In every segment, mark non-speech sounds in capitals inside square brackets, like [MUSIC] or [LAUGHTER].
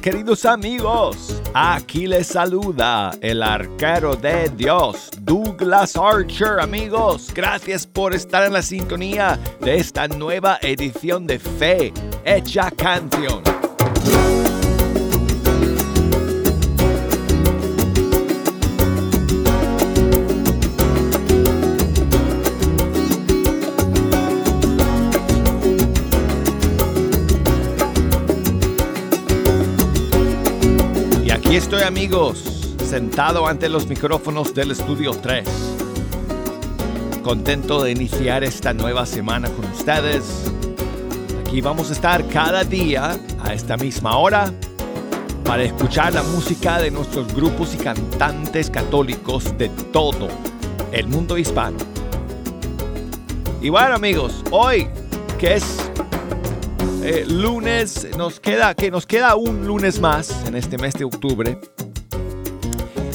queridos amigos? Aquí les saluda el arquero de Dios, Douglas Archer, amigos. Gracias por estar en la sintonía de esta nueva edición de Fe Hecha Canción. Estoy amigos, sentado ante los micrófonos del estudio 3. Contento de iniciar esta nueva semana con ustedes. Aquí vamos a estar cada día a esta misma hora para escuchar la música de nuestros grupos y cantantes católicos de todo el mundo hispano. Y bueno amigos, hoy que es eh, lunes, nos queda, que nos queda un lunes más en este mes de octubre.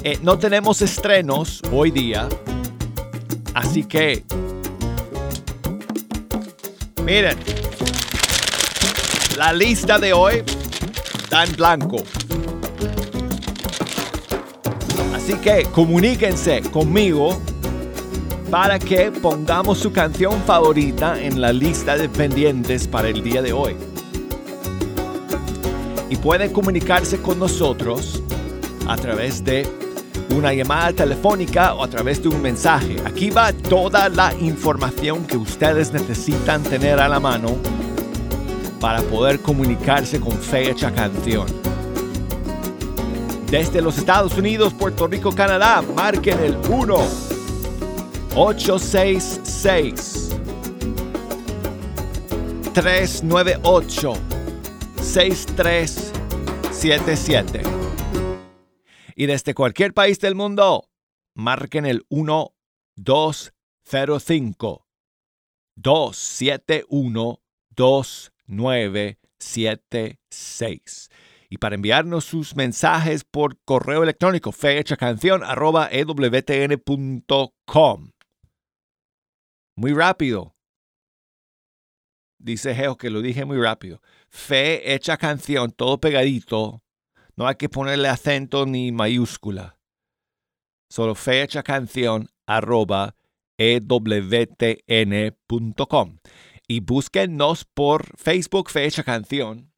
Eh, no tenemos estrenos hoy día, así que miren, la lista de hoy está en blanco. Así que comuníquense conmigo para que pongamos su canción favorita en la lista de pendientes para el día de hoy. Y pueden comunicarse con nosotros a través de una llamada telefónica o a través de un mensaje. Aquí va toda la información que ustedes necesitan tener a la mano para poder comunicarse con Fecha Canción. Desde los Estados Unidos, Puerto Rico, Canadá, marquen el 1 866 398 6377. Y desde cualquier país del mundo, marquen el 1205 271 2976 y para enviarnos sus mensajes por correo electrónico fechacanción.ewtn.com. Muy rápido. Dice Geo que lo dije muy rápido. Fe hecha canción, todo pegadito. No hay que ponerle acento ni mayúscula. Solo fe hecha canción arroba ewtn.com. Y búsquenos por Facebook Fe hecha canción.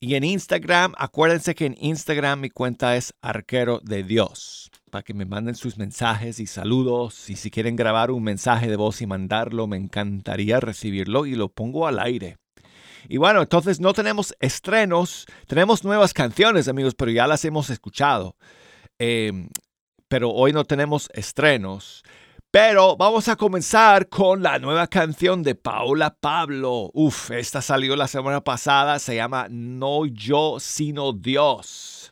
Y en Instagram, acuérdense que en Instagram mi cuenta es Arquero de Dios para que me manden sus mensajes y saludos. Y si quieren grabar un mensaje de voz y mandarlo, me encantaría recibirlo y lo pongo al aire. Y bueno, entonces no tenemos estrenos, tenemos nuevas canciones, amigos, pero ya las hemos escuchado. Em, pero hoy no tenemos estrenos. Pero vamos a comenzar con la nueva canción de Paula Pablo. Uf, esta salió la semana pasada, se llama No yo, sino Dios.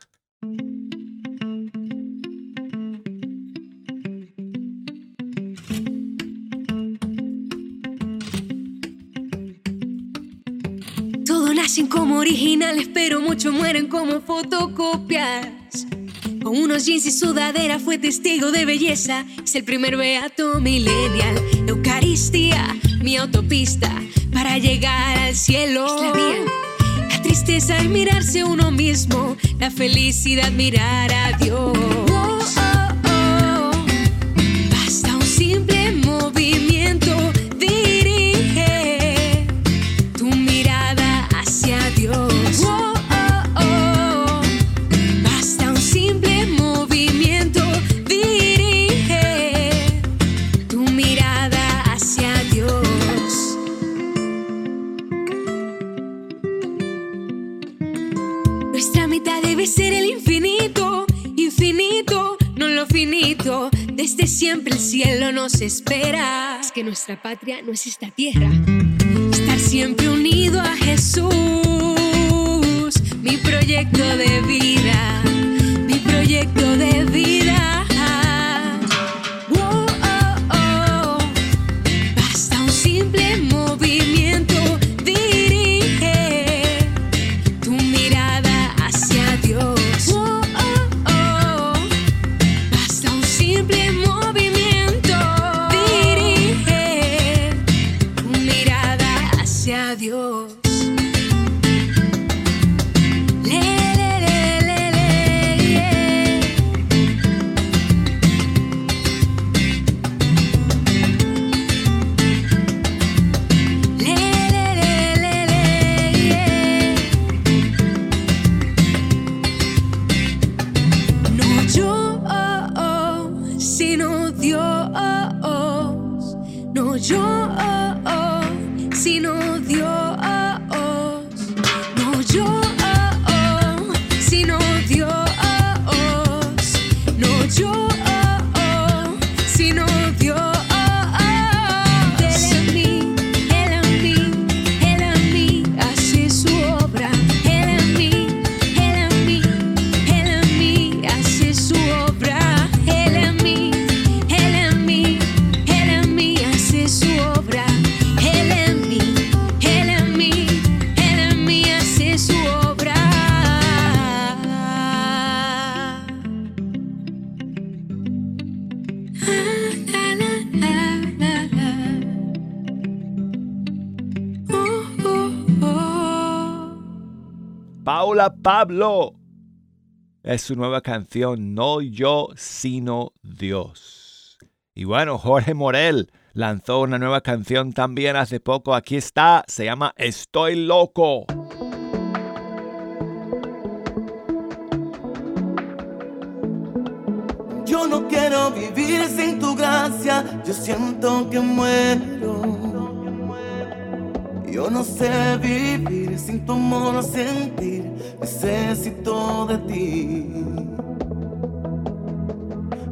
Nacen como originales, pero muchos mueren como fotocopias. Con unos jeans y sudadera fue testigo de belleza. Es el primer beato millennial. Eucaristía, mi autopista para llegar al cielo. Es la vía. La tristeza es mirarse uno mismo. La felicidad mirar a Dios. Espera. Es que nuestra patria no es esta tierra. Pablo. Es su nueva canción, No yo, sino Dios. Y bueno, Jorge Morel lanzó una nueva canción también hace poco. Aquí está, se llama Estoy loco. Yo no quiero vivir sin tu gracia, yo siento que muero. Yo no sé vivir sin tu amor a sentir, necesito de ti.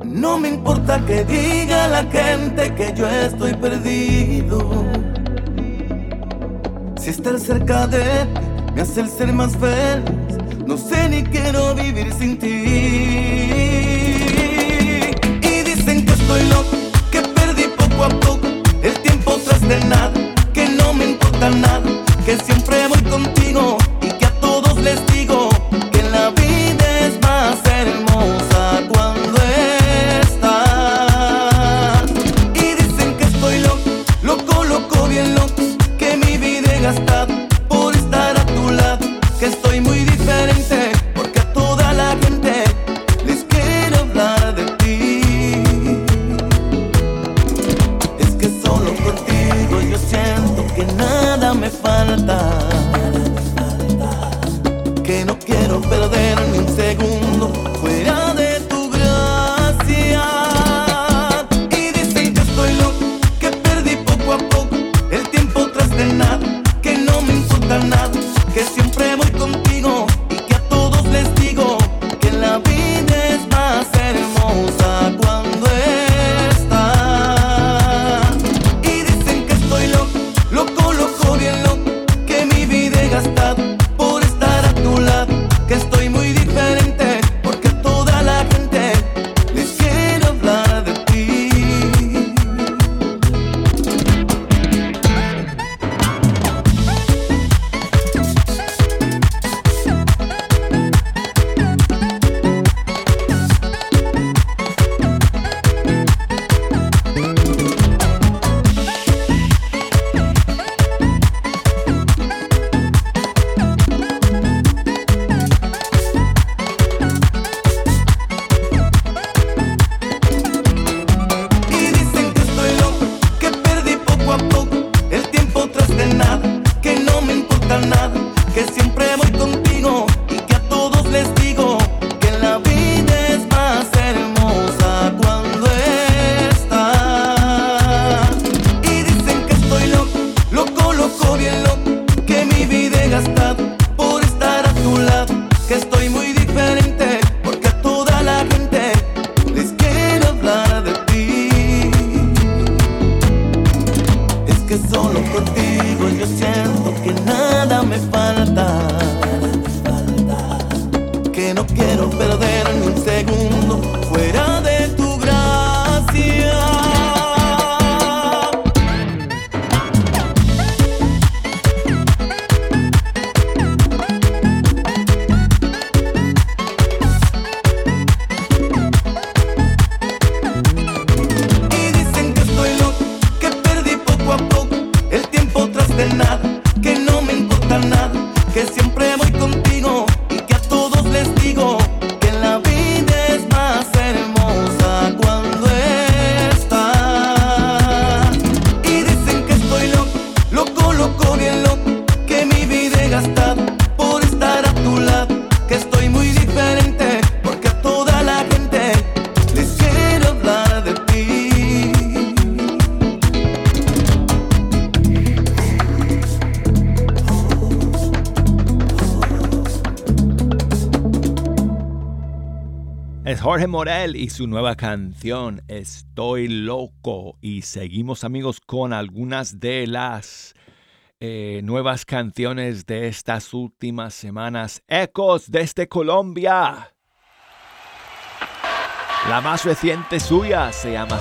No me importa que diga la gente que yo estoy perdido. Si estar cerca de ti me hace el ser más feliz, no sé ni quiero vivir sin ti. Y dicen que estoy loco, que perdí poco a poco el tiempo tras del nada siempre Jorge Morel y su nueva canción Estoy loco. Y seguimos amigos con algunas de las eh, nuevas canciones de estas últimas semanas. Ecos desde Colombia. La más reciente suya se llama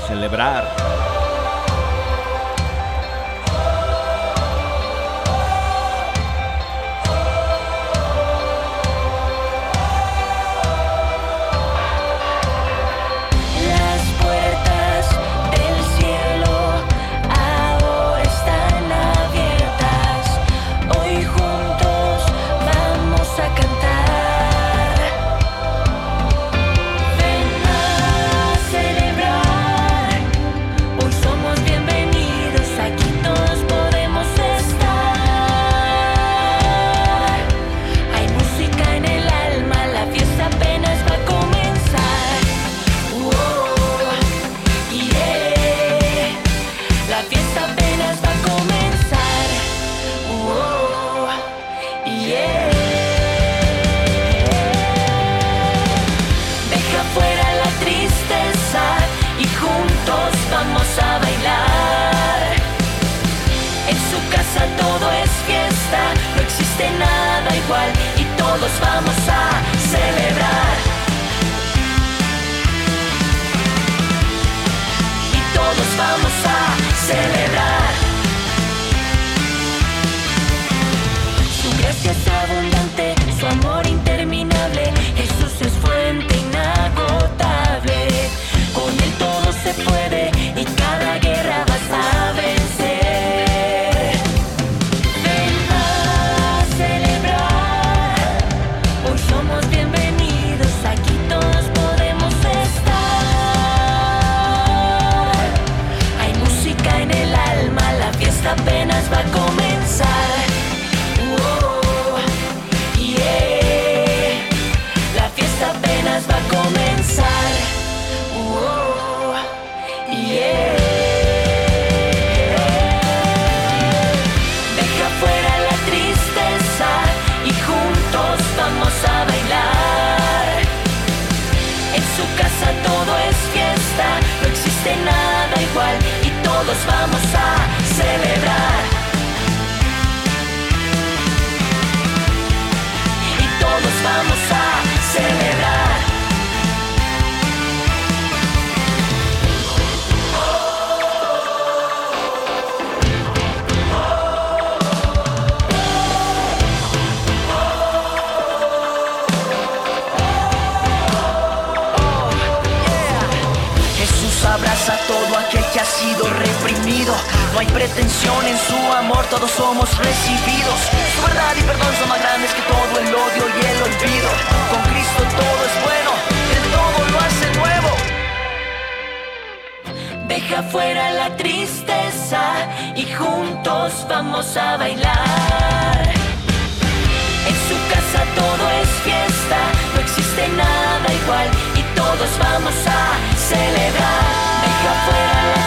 sido reprimido. No hay pretensión en su amor, todos somos recibidos. Su verdad y perdón son más grandes que todo el odio y el olvido. Con Cristo todo es bueno, Él todo lo hace nuevo. Deja fuera la tristeza y juntos vamos a bailar. En su casa todo es fiesta, no existe nada igual y todos vamos a celebrar. Deja fuera la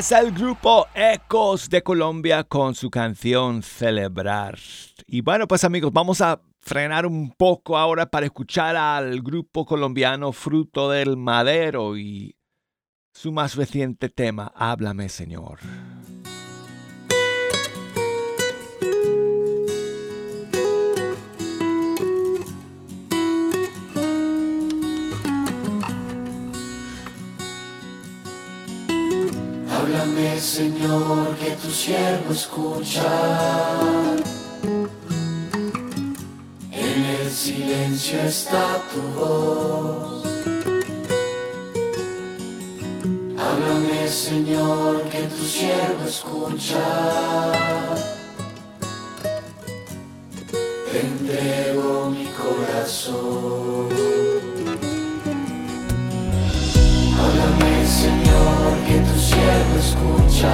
Es el grupo Ecos de Colombia con su canción Celebrar. Y bueno, pues amigos, vamos a frenar un poco ahora para escuchar al grupo colombiano Fruto del Madero y su más reciente tema, Háblame Señor. Háblame, Señor, que tu siervo escucha. En el silencio está tu voz. Háblame, Señor, que tu siervo escucha. Te entrego mi corazón. Escuchar.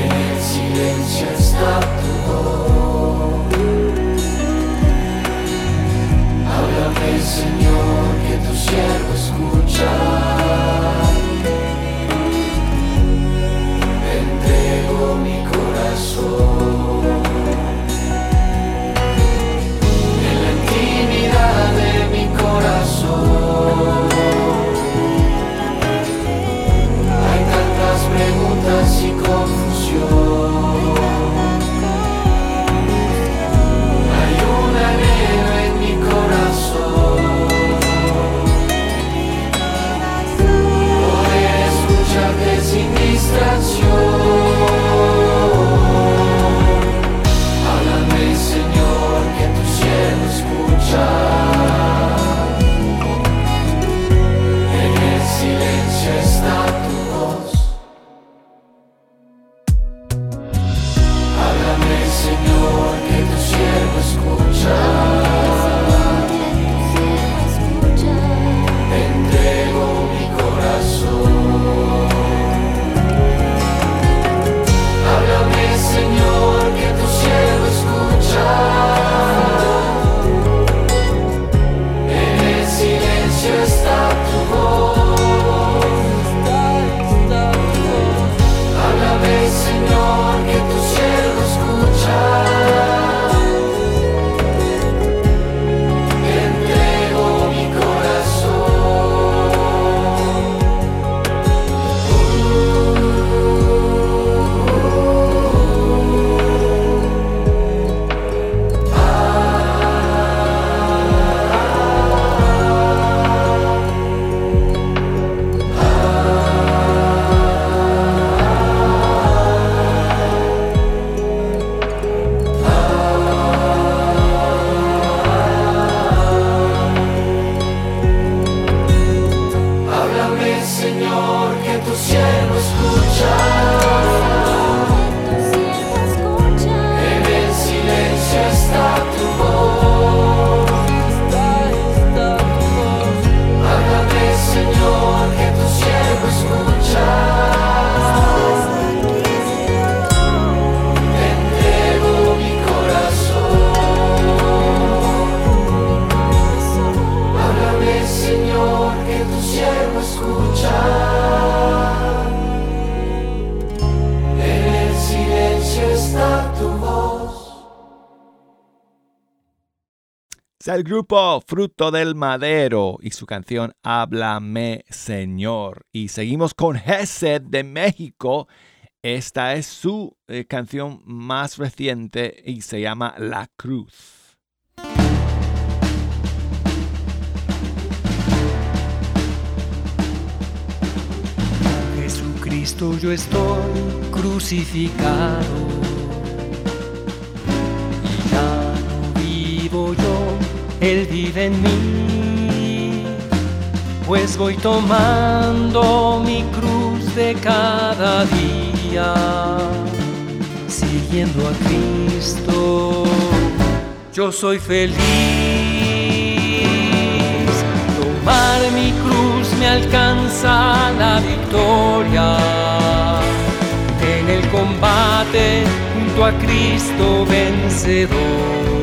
En el silencio está tu voz. Háblame, Señor, que tu siervo escucha. Grupo Fruto del Madero y su canción Háblame Señor. Y seguimos con Gesed de México. Esta es su eh, canción más reciente y se llama La Cruz. Jesucristo yo estoy crucificado. Él vive en mí. Pues voy tomando mi cruz de cada día, siguiendo a Cristo. Yo soy feliz. Tomar mi cruz me alcanza la victoria. En el combate junto a Cristo vencedor.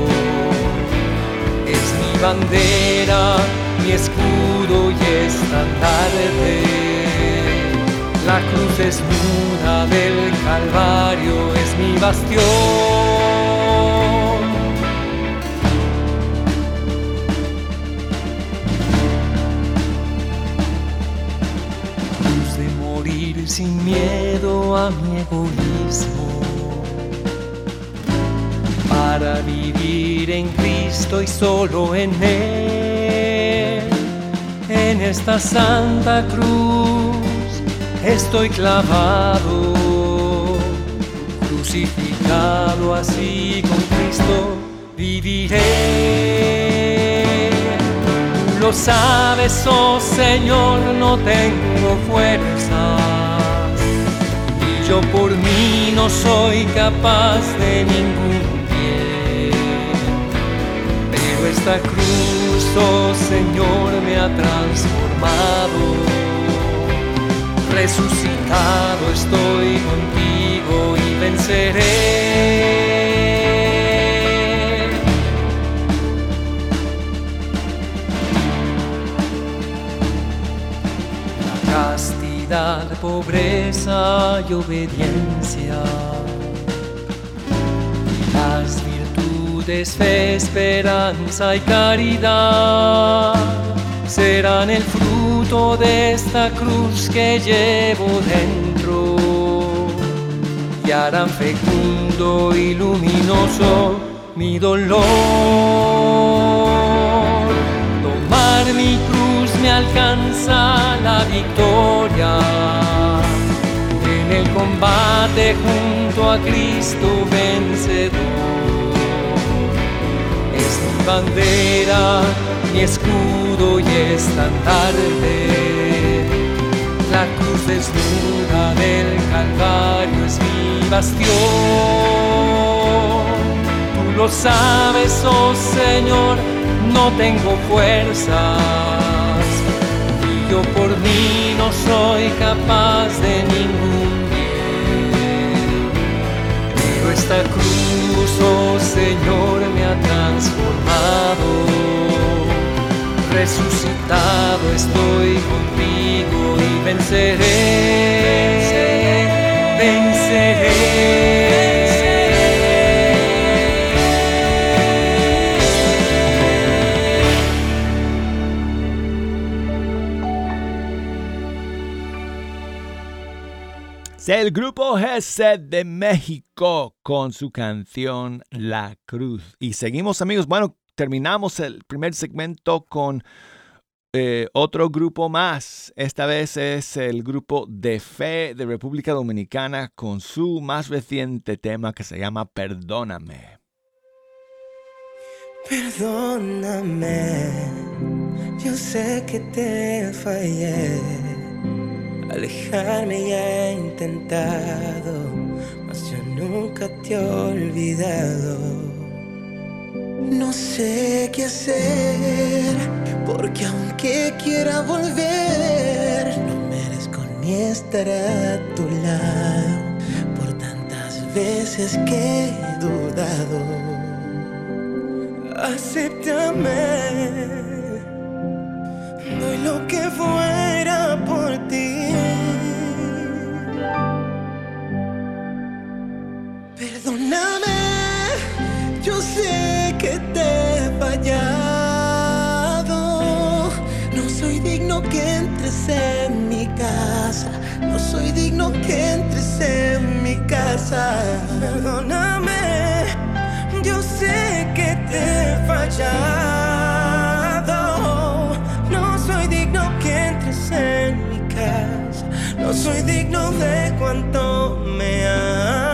Bandera, mi escudo y estandarte. La cruz desnuda del Calvario es mi bastión. Cruz de morir sin miedo a mi egoísmo. Para vivir en Cristo y solo en Él. En esta santa cruz estoy clavado, crucificado así con Cristo viviré. Lo sabes, oh Señor, no tengo fuerzas y yo por mí no soy capaz de ningún esta cruz, oh Señor, me ha transformado. resucitado estoy contigo y venceré. La castidad, pobreza y obediencia. Virtudes, fe, esperanza y caridad serán el fruto de esta cruz que llevo dentro y harán fecundo y luminoso mi dolor. Tomar mi cruz me alcanza la victoria en el combate junto a Cristo vencedor bandera, mi escudo y estandarte. La cruz desnuda del Calvario es mi bastión. Tú lo sabes, oh Señor, no tengo fuerzas. Y yo por mí no soy capaz de ningún esta cruz, oh Señor, me ha transformado. Resucitado estoy contigo y venceré. Venceré. El grupo GC de México con su canción La Cruz. Y seguimos amigos, bueno, terminamos el primer segmento con eh, otro grupo más. Esta vez es el grupo de fe de República Dominicana con su más reciente tema que se llama Perdóname. Perdóname, yo sé que te fallé. Alejarme ya he intentado, mas yo nunca te he olvidado. No sé qué hacer, porque aunque quiera volver, no merezco ni estar a tu lado por tantas veces que he dudado. Acéptame, doy lo que fuera por ti. Perdóname, yo sé que te he fallado. No soy digno que entres en mi casa. No soy digno que entres en mi casa. Perdóname, yo sé que te he fallado. Soy digno de cuanto me amas.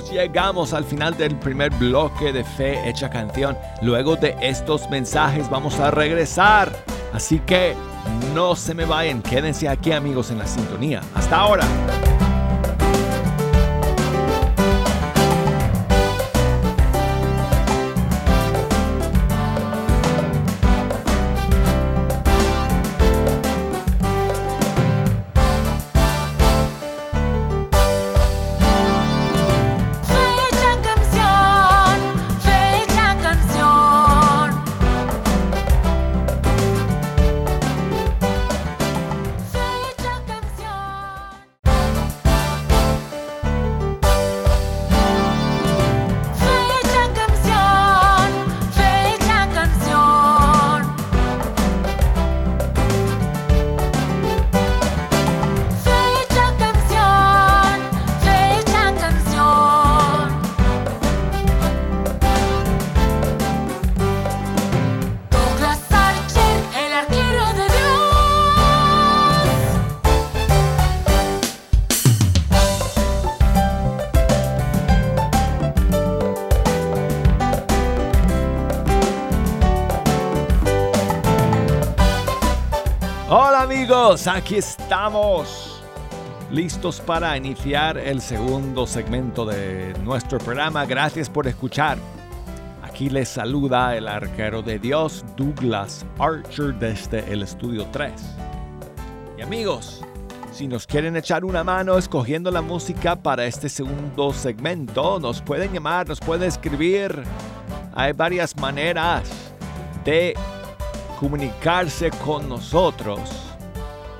Llegamos al final del primer bloque de Fe Hecha Canción. Luego de estos mensajes vamos a regresar. Así que no se me vayan, quédense aquí amigos en la sintonía. Hasta ahora. Aquí estamos. Listos para iniciar el segundo segmento de nuestro programa. Gracias por escuchar. Aquí les saluda el arquero de Dios, Douglas Archer, desde el estudio 3. Y amigos, si nos quieren echar una mano escogiendo la música para este segundo segmento, nos pueden llamar, nos pueden escribir. Hay varias maneras de comunicarse con nosotros.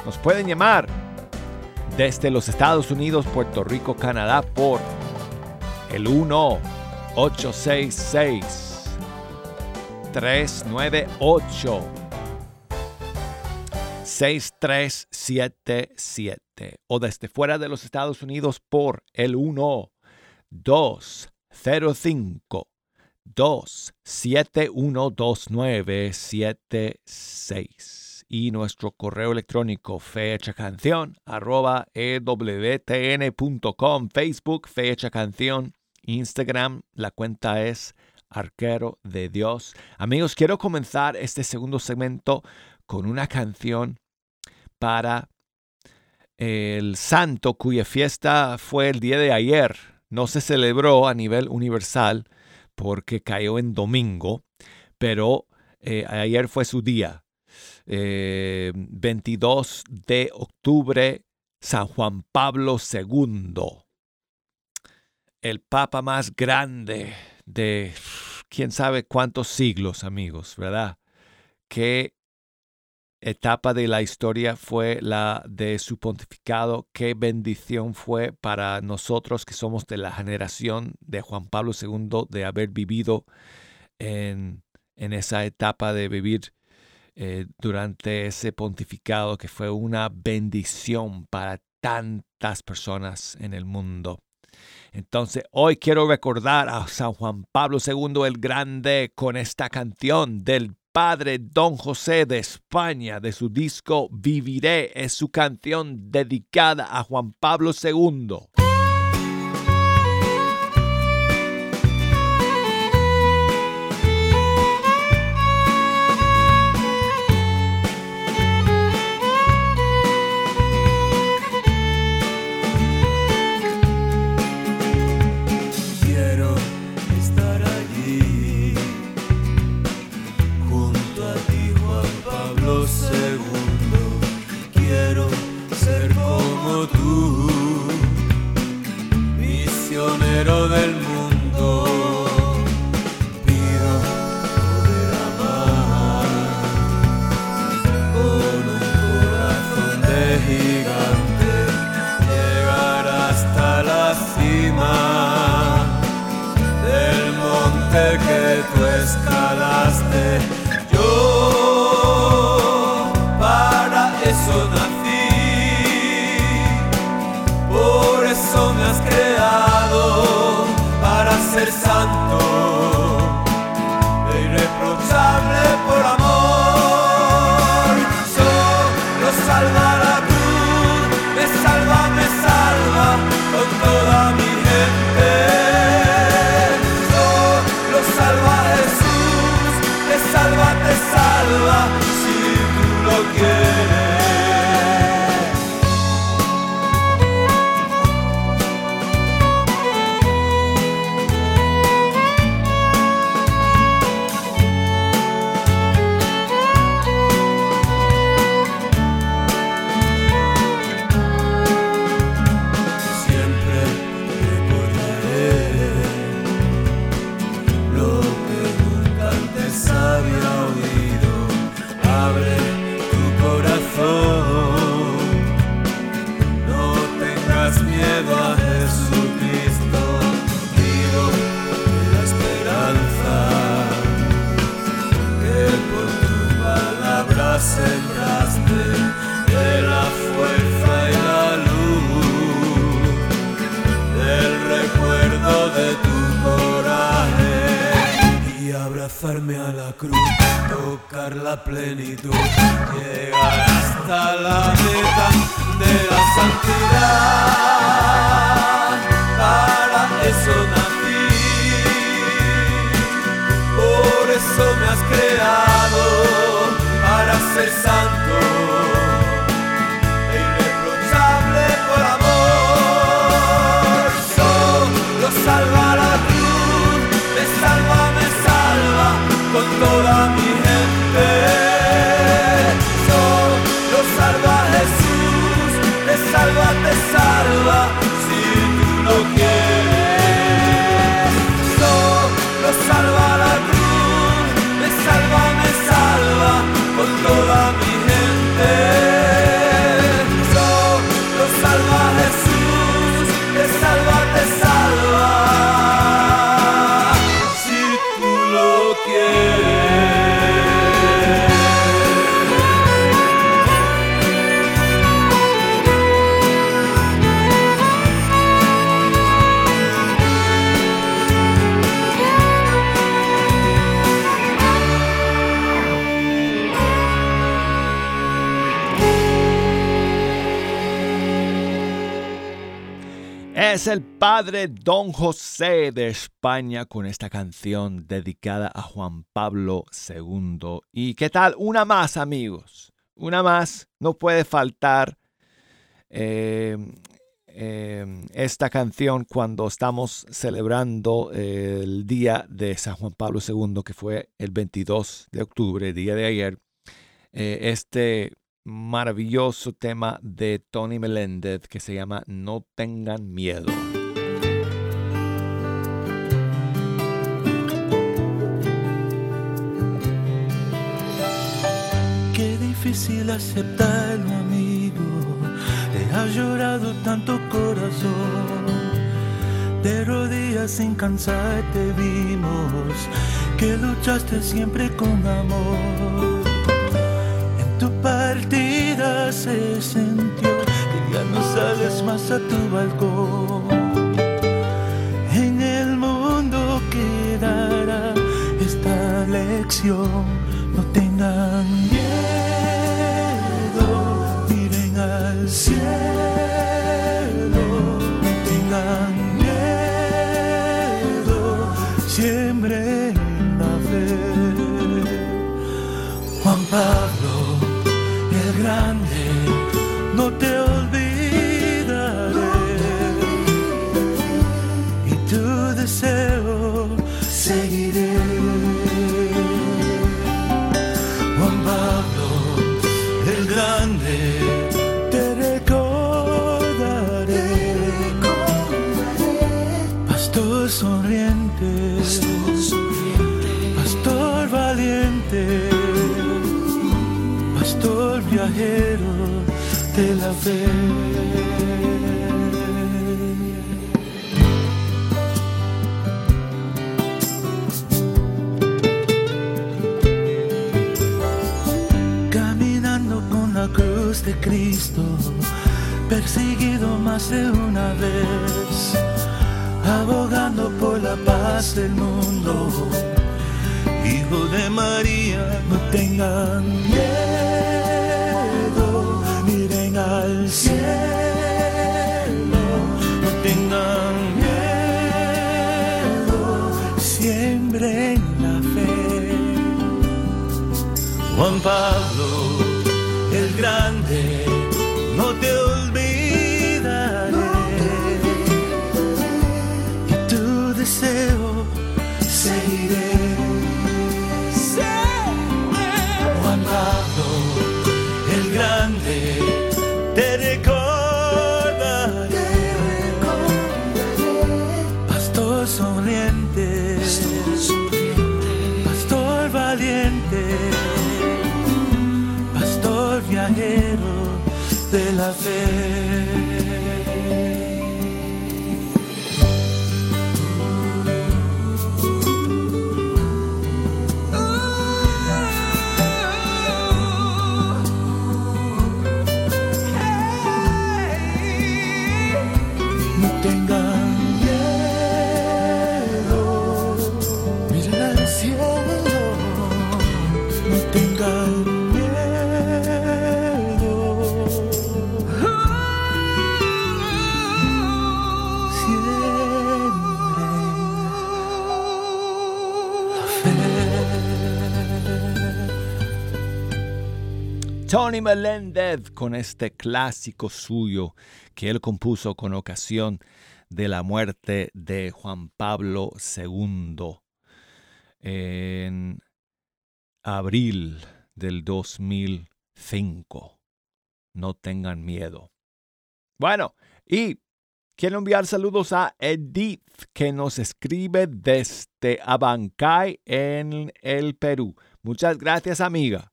Nos pueden llamar desde los Estados Unidos, Puerto Rico, Canadá por el 1 866 398 6377 o desde fuera de los Estados Unidos por el 1 205 2712976 y nuestro correo electrónico fechacanción arroba ewtn.com Facebook fecha canción Instagram la cuenta es arquero de Dios amigos quiero comenzar este segundo segmento con una canción para el santo cuya fiesta fue el día de ayer no se celebró a nivel universal porque cayó en domingo, pero eh, ayer fue su día. Eh, 22 de octubre, San Juan Pablo II, el papa más grande de quién sabe cuántos siglos, amigos, ¿verdad? Qué etapa de la historia fue la de su pontificado, qué bendición fue para nosotros que somos de la generación de Juan Pablo II de haber vivido en, en esa etapa de vivir eh, durante ese pontificado que fue una bendición para tantas personas en el mundo. Entonces, hoy quiero recordar a San Juan Pablo II el Grande con esta canción del padre Don José de España de su disco Viviré. Es su canción dedicada a Juan Pablo II. Misionero del mundo. Sembraste de la fuerza y la luz del recuerdo de tu coraje y abrazarme a la cruz, tocar la plenitud, llegar hasta la meta de la santidad. Para eso nací, por eso me has creado, ser santo e irreprochable por amor. Solo salva la cruz, me salva, me salva con toda mi gente. Solo salva Jesús, te salva, te salva padre Don José de España con esta canción dedicada a Juan Pablo II. ¿Y qué tal? Una más, amigos. Una más. No puede faltar eh, eh, esta canción cuando estamos celebrando eh, el día de San Juan Pablo II, que fue el 22 de octubre, día de ayer. Este maravilloso tema de Tony Meléndez que se llama No tengan miedo. Difícil aceptarlo, amigo. Te ha llorado tanto corazón. De rodillas sin cansar te vimos. Que luchaste siempre con amor. En tu partida se sintió que ya no sales más a tu balcón. En el mundo quedará esta lección. No tengan miedo, cielo. Tengan miedo, siembren la fe. Juan Pablo, viajero de la fe. Caminando con la cruz de Cristo, perseguido más de una vez, abogando por la paz del mundo. Hijo de María, no tengan miedo, Juan Pablo, el grande, no te olvidaré. Y tu deseo pastor viajero Tony Meléndez con este clásico suyo que él compuso con ocasión de la muerte de Juan Pablo II en abril del 2005. No tengan miedo. Bueno, y quiero enviar saludos a Edith que nos escribe desde Abancay en el Perú. Muchas gracias amiga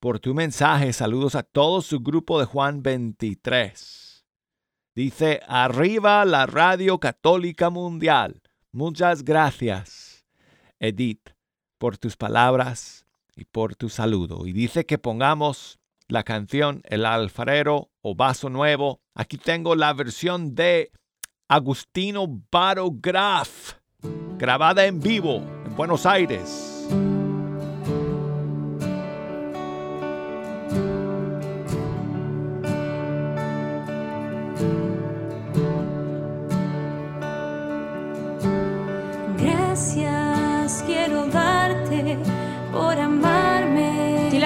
por tu mensaje. Saludos a todo su grupo de Juan 23. Dice, arriba la radio católica mundial. Muchas gracias, Edith, por tus palabras y por tu saludo. Y dice que pongamos la canción El alfarero o vaso nuevo. Aquí tengo la versión de Agustino Barograf, grabada en vivo en Buenos Aires.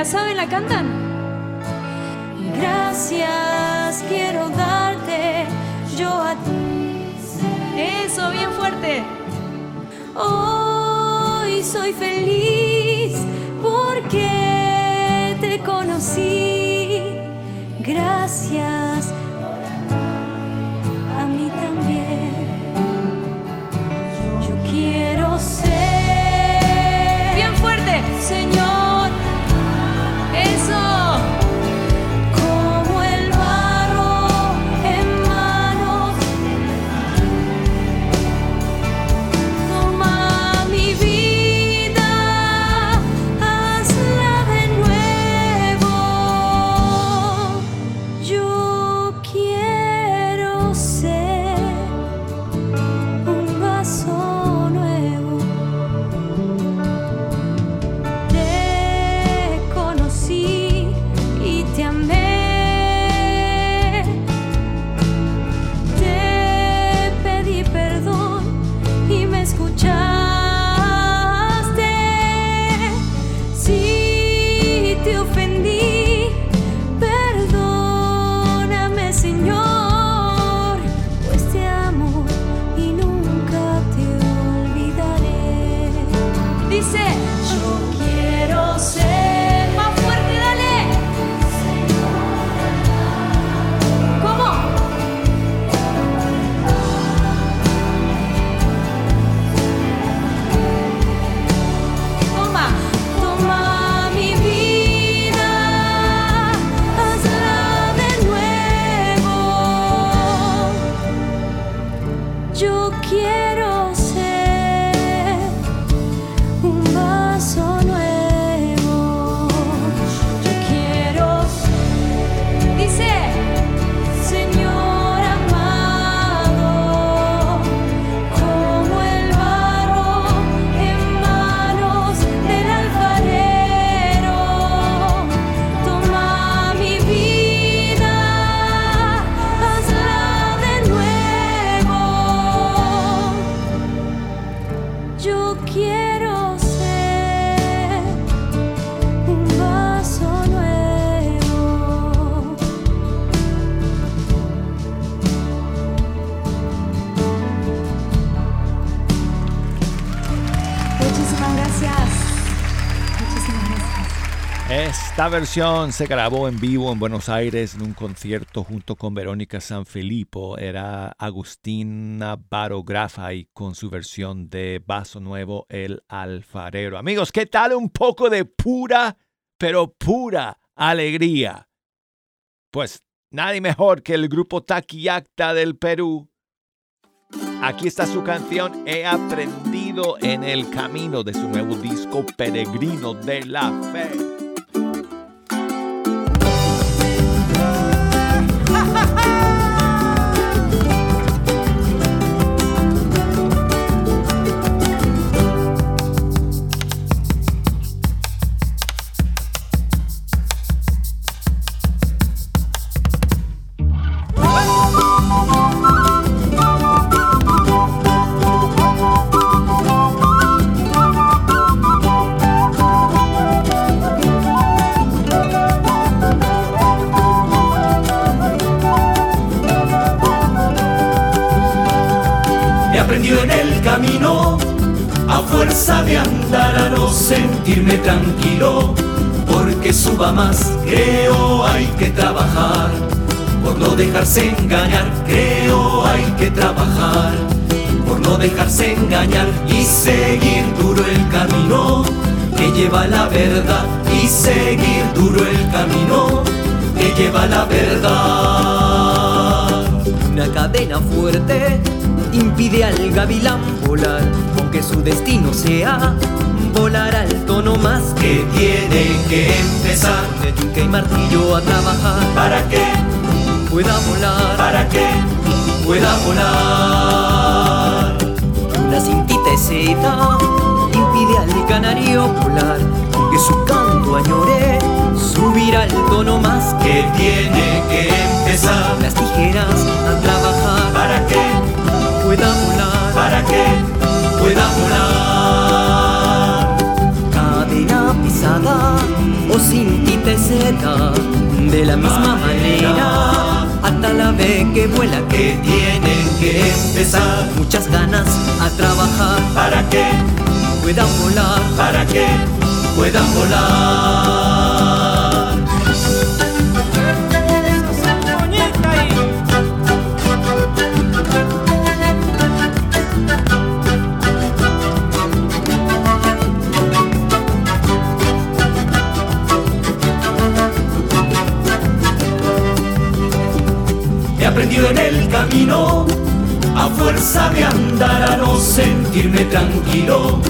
La saben, la cantan. Gracias quiero darte yo a ti. Eso, bien fuerte. Hoy soy feliz porque te conocí. Gracias a mí también. Yo quiero ser Bien fuerte. Señor. Esta versión se grabó en vivo en Buenos Aires en un concierto junto con Verónica Sanfilippo. Era Agustina Barografa y con su versión de Vaso Nuevo, El Alfarero. Amigos, ¿qué tal un poco de pura, pero pura alegría? Pues nadie mejor que el grupo Taquillacta del Perú. Aquí está su canción He aprendido en el camino de su nuevo disco Peregrino de la Fe. Fuerza de andar a no sentirme tranquilo, porque suba más, creo hay que trabajar, por no dejarse engañar, creo hay que trabajar, por no dejarse engañar y seguir duro el camino que lleva la verdad y seguir duro el camino que lleva la verdad. Una cadena fuerte impide al gavilán volar, aunque su destino sea volar alto no más Que tiene que empezar de yunque y martillo a trabajar. Para que, pueda volar. para que pueda volar. Una cintita seda impide al canario volar, aunque su canto añore subir alto no más Que tiene que empezar las tijeras a trabajar. Para que, pueda volar. para que pueda volar. cadena pesada o y seda de la misma manera hasta la vez que vuela que Que tienen que empezar muchas ganas a trabajar para que, puedan volar para que puedan volar. Sentirme tranquilo,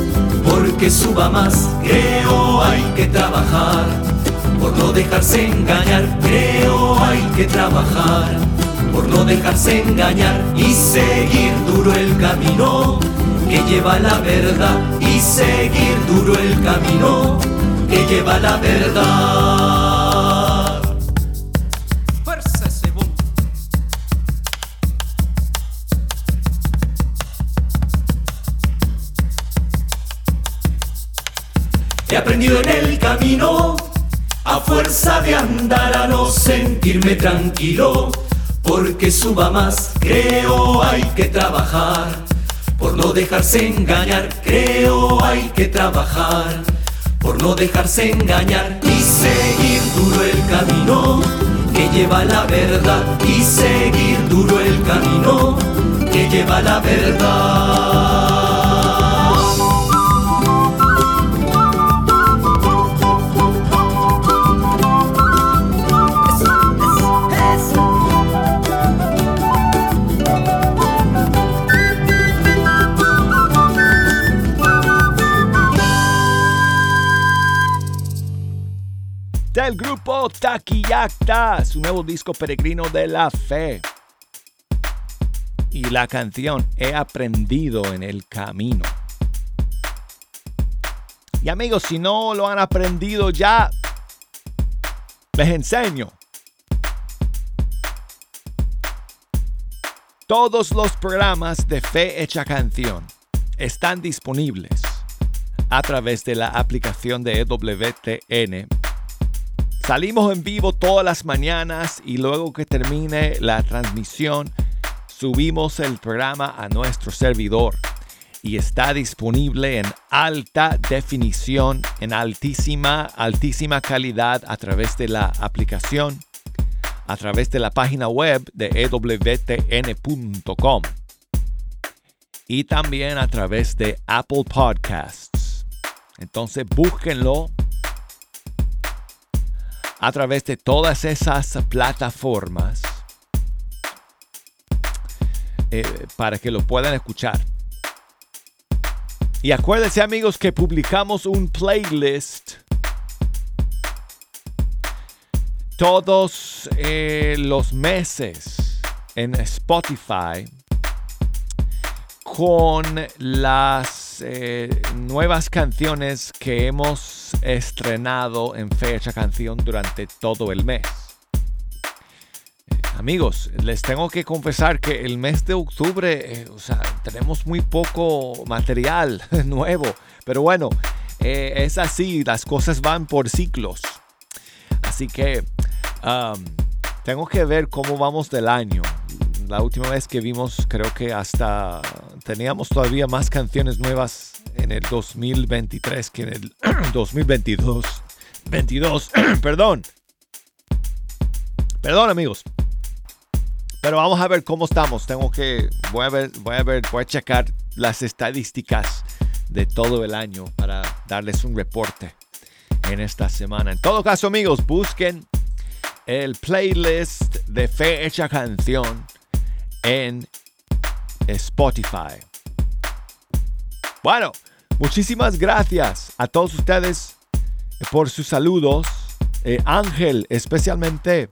porque suba más, creo hay que trabajar, por no dejarse engañar, creo hay que trabajar, por no dejarse engañar y seguir duro el camino que lleva la verdad. Y seguir duro el camino que lleva la verdad. He aprendido en el camino, a fuerza de andar a no sentirme tranquilo, porque suba más, creo hay que trabajar, por no dejarse engañar, creo hay que trabajar, por no dejarse engañar y seguir duro el camino que lleva la verdad. Y seguir duro el camino que lleva la verdad. Grupo Taquillacta, su nuevo disco Peregrino de la Fe. Y la canción He aprendido en el camino. Y amigos, si no lo han aprendido ya, les enseño. Todos los programas de Fe Hecha Canción están disponibles a través de la aplicación de EWTN. Salimos en vivo todas las mañanas y luego que termine la transmisión subimos el programa a nuestro servidor y está disponible en alta definición, en altísima, altísima calidad a través de la aplicación, a través de la página web de ewtn.com y también a través de Apple Podcasts. Entonces búsquenlo a través de todas esas plataformas eh, para que lo puedan escuchar. Y acuérdense amigos que publicamos un playlist todos eh, los meses en Spotify con las eh, nuevas canciones que hemos estrenado en Fecha Canción durante todo el mes. Eh, amigos, les tengo que confesar que el mes de octubre, eh, o sea, tenemos muy poco material [LAUGHS] nuevo, pero bueno, es así, las cosas van por ciclos. Así que tengo que ver cómo vamos del año. La última vez que vimos, creo que hasta teníamos todavía más canciones nuevas en el 2023 que en el [CLEARS THROAT] 2022. 22, [CLEARS THROAT] perdón. Perdón, amigos. Pero vamos a ver cómo estamos. Tengo que, voy a ver, voy a ver, voy a checar las estadísticas de todo el año para darles un reporte en esta semana. En todo caso, amigos, busquen el playlist de Fe Hecha Canción en Spotify. Bueno, muchísimas gracias a todos ustedes por sus saludos. Eh, Ángel, especialmente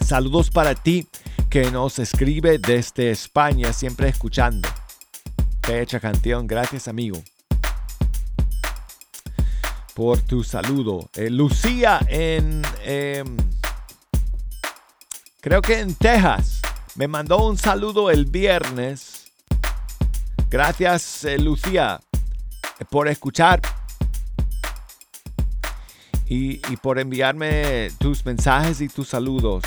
saludos para ti que nos escribe desde España, siempre escuchando. Fe Hecha Canción, gracias amigo por tu saludo. Eh, Lucía en... em, creo que en Texas. Me mandó un saludo el viernes. Gracias, eh, Lucía, por escuchar. Y, por enviarme tus mensajes y tus saludos.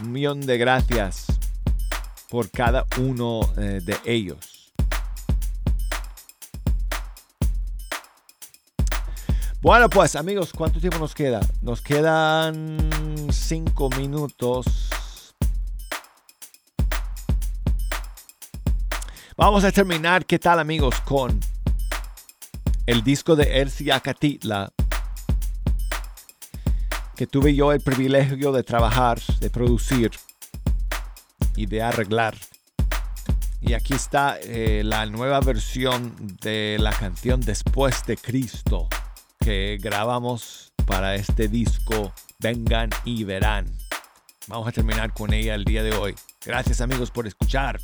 Un millón de gracias por cada uno eh, de ellos. Bueno, pues amigos, ¿cuánto tiempo nos queda? Nos quedan cinco minutos. Vamos a terminar, ¿qué tal amigos? Con el disco de Ersi Acatitla que tuve yo el privilegio de trabajar, de producir y de arreglar. Y aquí está eh, la nueva versión de la canción Después de Cristo que grabamos para este disco Vengan y Verán. Vamos a terminar con ella el día de hoy. Gracias amigos por escuchar.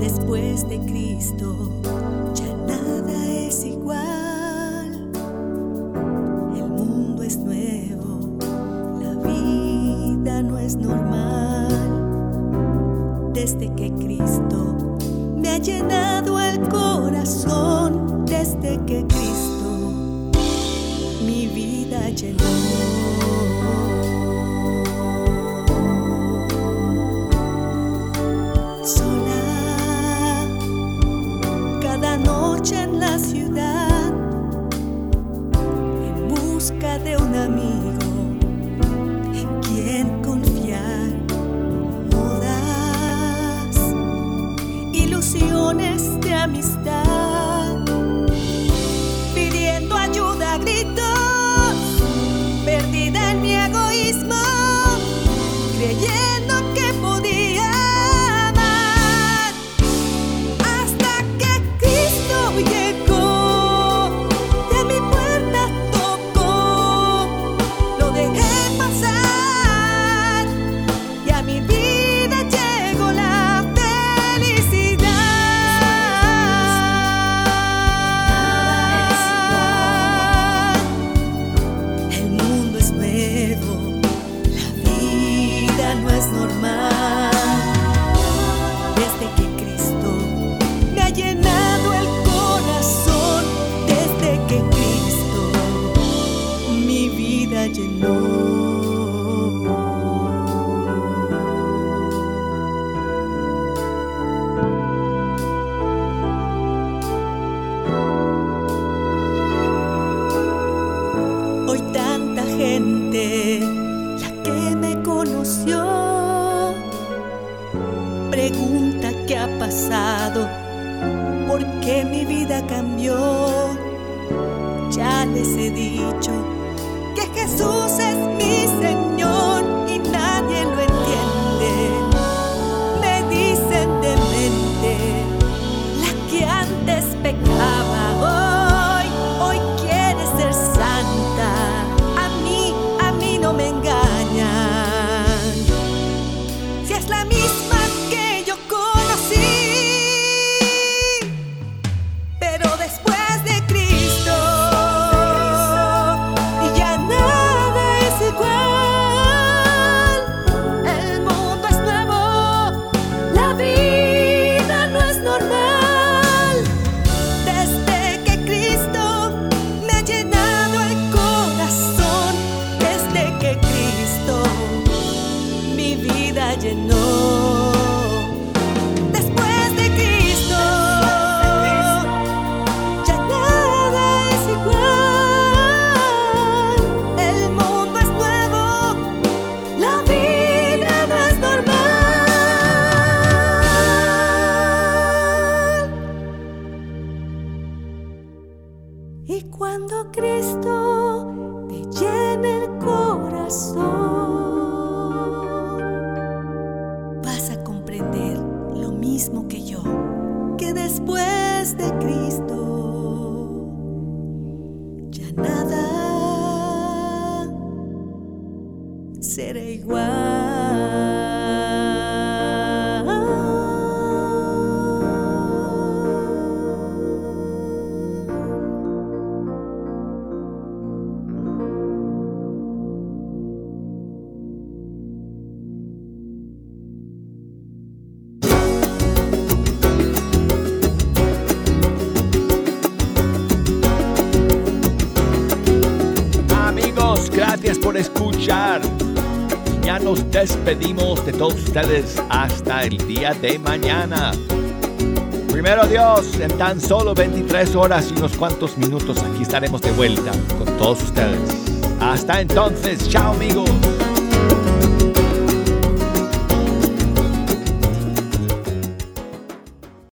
Después de Cristo ustedes hasta el día de mañana. Primero Dios, en tan solo 23 horas y unos cuantos minutos aquí estaremos de vuelta con todos ustedes. Hasta entonces, chao amigos.